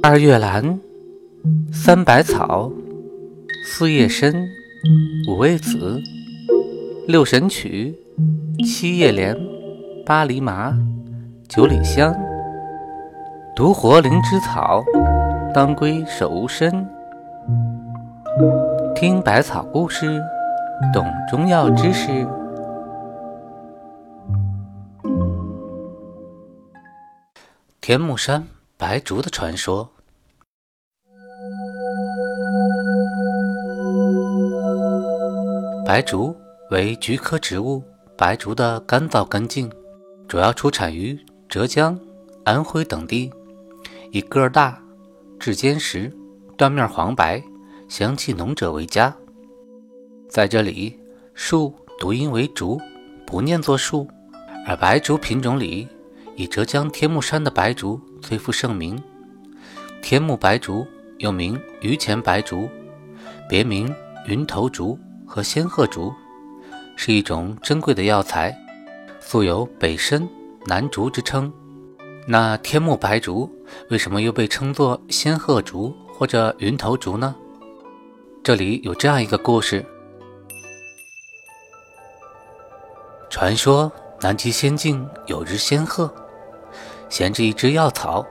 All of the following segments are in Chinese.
二月兰，三百草，四叶参，五味子，六神曲，七叶莲，八厘麻，九里香，独活灵芝草，当归手无参。听百草故事，懂中药知识。天目山白竹的传说。白竹为菊科植物白竹的干燥根茎，主要出产于浙江、安徽等地，以个儿大、质坚实、断面黄白、香气浓者为佳。在这里，树读音为竹，不念作树，而白竹品种里。以浙江天目山的白竹最负盛名。天目白竹又名榆钱白竹，别名云头竹和仙鹤竹，是一种珍贵的药材，素有北参、南竹之称。那天目白竹为什么又被称作仙鹤竹或者云头竹呢？这里有这样一个故事：传说南极仙境有只仙鹤。衔着一只药草，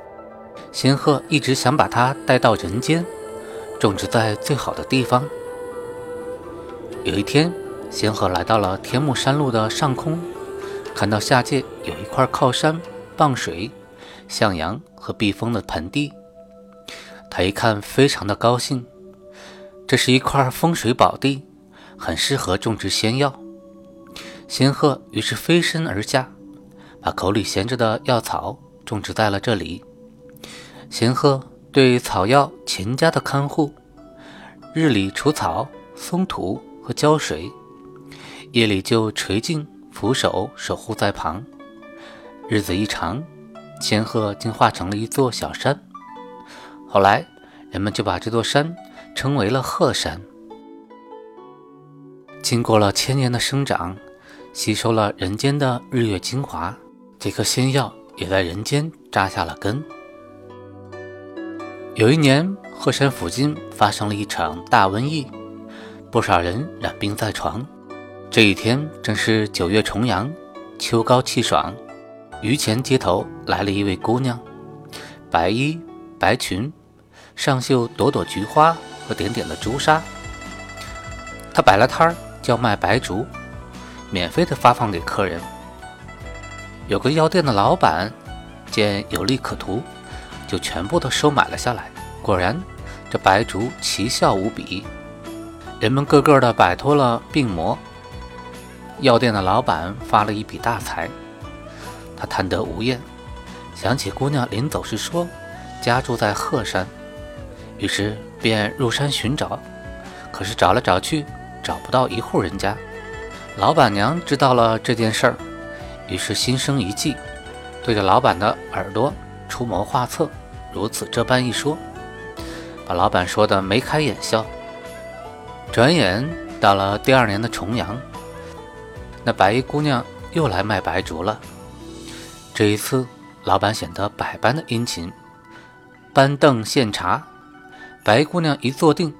仙鹤一直想把它带到人间，种植在最好的地方。有一天，仙鹤来到了天目山路的上空，看到下界有一块靠山、傍水、向阳和避风的盆地，他一看非常的高兴，这是一块风水宝地，很适合种植仙药。仙鹤于是飞身而下，把口里衔着的药草。种植在了这里。仙鹤对草药勤加的看护，日里除草、松土和浇水，夜里就垂镜俯首守护在旁。日子一长，仙鹤竟化成了一座小山。后来，人们就把这座山称为了鹤山。经过了千年的生长，吸收了人间的日月精华，这颗仙药。也在人间扎下了根。有一年，鹤山附近发生了一场大瘟疫，不少人染病在床。这一天正是九月重阳，秋高气爽，榆钱街头来了一位姑娘，白衣白裙，上绣朵朵菊花和点点的朱砂。她摆了摊儿，叫卖白竹，免费的发放给客人。有个药店的老板见有利可图，就全部都收买了下来。果然，这白竹奇效无比，人们个个的摆脱了病魔。药店的老板发了一笔大财，他贪得无厌，想起姑娘临走时说家住在鹤山，于是便入山寻找。可是找来找去，找不到一户人家。老板娘知道了这件事儿。于是心生一计，对着老板的耳朵出谋划策，如此这般一说，把老板说的眉开眼笑。转眼到了第二年的重阳，那白衣姑娘又来卖白竹了。这一次，老板显得百般的殷勤，搬凳献茶。白姑娘一坐定，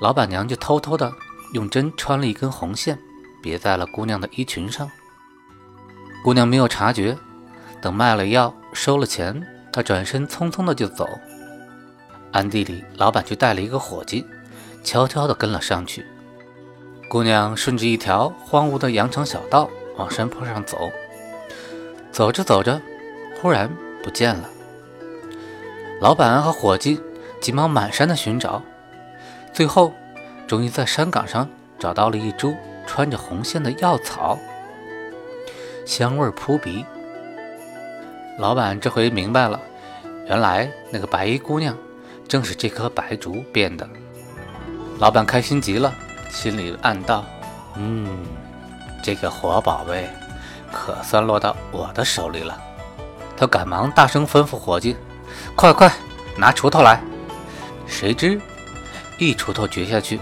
老板娘就偷偷的用针穿了一根红线，别在了姑娘的衣裙上。姑娘没有察觉，等卖了药收了钱，她转身匆匆的就走。暗地里，老板却带了一个伙计，悄悄的跟了上去。姑娘顺着一条荒芜的羊肠小道往山坡上走，走着走着，忽然不见了。老板和伙计急忙满山的寻找，最后终于在山岗上找到了一株穿着红线的药草。香味扑鼻，老板这回明白了，原来那个白衣姑娘正是这棵白竹变的。老板开心极了，心里暗道：“嗯，这个活宝贝可算落到我的手里了。”他赶忙大声吩咐伙计：“快快拿锄头来！”谁知一锄头掘下去，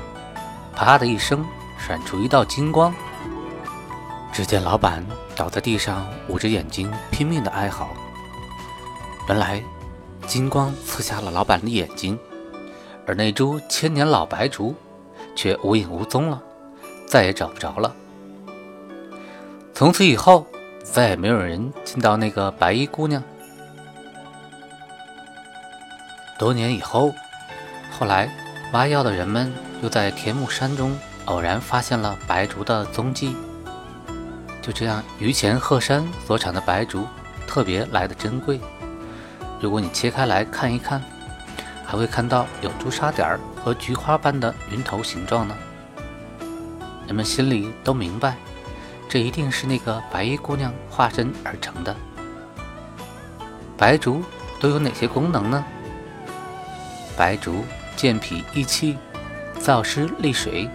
啪的一声，闪出一道金光。只见老板倒在地上，捂着眼睛，拼命的哀嚎。原来，金光刺瞎了老板的眼睛，而那株千年老白竹却无影无踪了，再也找不着了。从此以后，再也没有人见到那个白衣姑娘。多年以后，后来挖药的人们又在田木山中偶然发现了白竹的踪迹。就这样，榆钱鹤山所产的白竹特别来的珍贵。如果你切开来看一看，还会看到有朱砂点儿和菊花般的云头形状呢。人们心里都明白，这一定是那个白衣姑娘化身而成的。白竹都有哪些功能呢？白竹健脾益气，燥湿利水，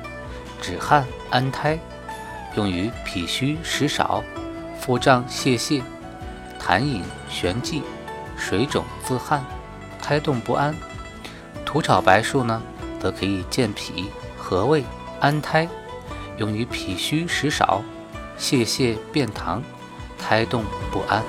止汗安胎，用于脾虚食少、腹胀泄泻、痰饮悬悸、水肿自汗、胎动不安。土炒白术呢，则可以健脾和胃安胎，用于脾虚食少、泄泻便溏、胎动不安。